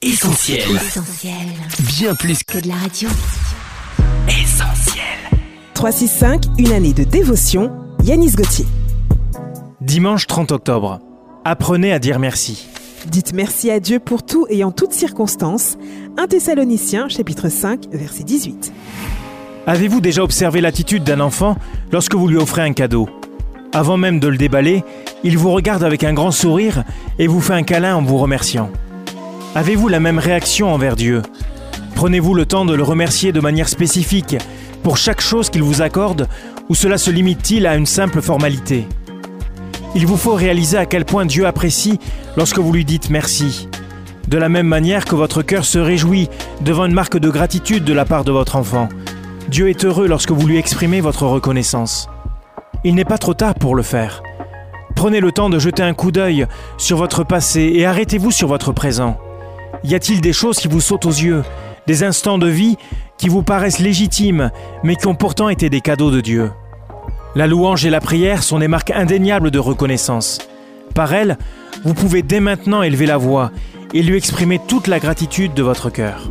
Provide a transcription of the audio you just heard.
Essentiel. Essentiel. Bien plus Que de la radio. qu'essentiel. 365, une année de dévotion, Yanis Gauthier. Dimanche 30 octobre. Apprenez à dire merci. Dites merci à Dieu pour tout et en toutes circonstances. 1 Thessaloniciens, chapitre 5, verset 18. Avez-vous déjà observé l'attitude d'un enfant lorsque vous lui offrez un cadeau? Avant même de le déballer, il vous regarde avec un grand sourire et vous fait un câlin en vous remerciant. Avez-vous la même réaction envers Dieu? Prenez-vous le temps de le remercier de manière spécifique pour chaque chose qu'il vous accorde ou cela se limite-t-il à une simple formalité? Il vous faut réaliser à quel point Dieu apprécie lorsque vous lui dites merci. De la même manière que votre cœur se réjouit devant une marque de gratitude de la part de votre enfant. Dieu est heureux lorsque vous lui exprimez votre reconnaissance. Il n'est pas trop tard pour le faire. Prenez le temps de jeter un coup d'œil sur votre passé et arrêtez-vous sur votre présent. Y a-t-il des choses qui vous sautent aux yeux, des instants de vie qui vous paraissent légitimes, mais qui ont pourtant été des cadeaux de Dieu? La louange et la prière sont des marques indéniables de reconnaissance. Par elles, vous pouvez dès maintenant élever la voix et lui exprimer toute la gratitude de votre cœur.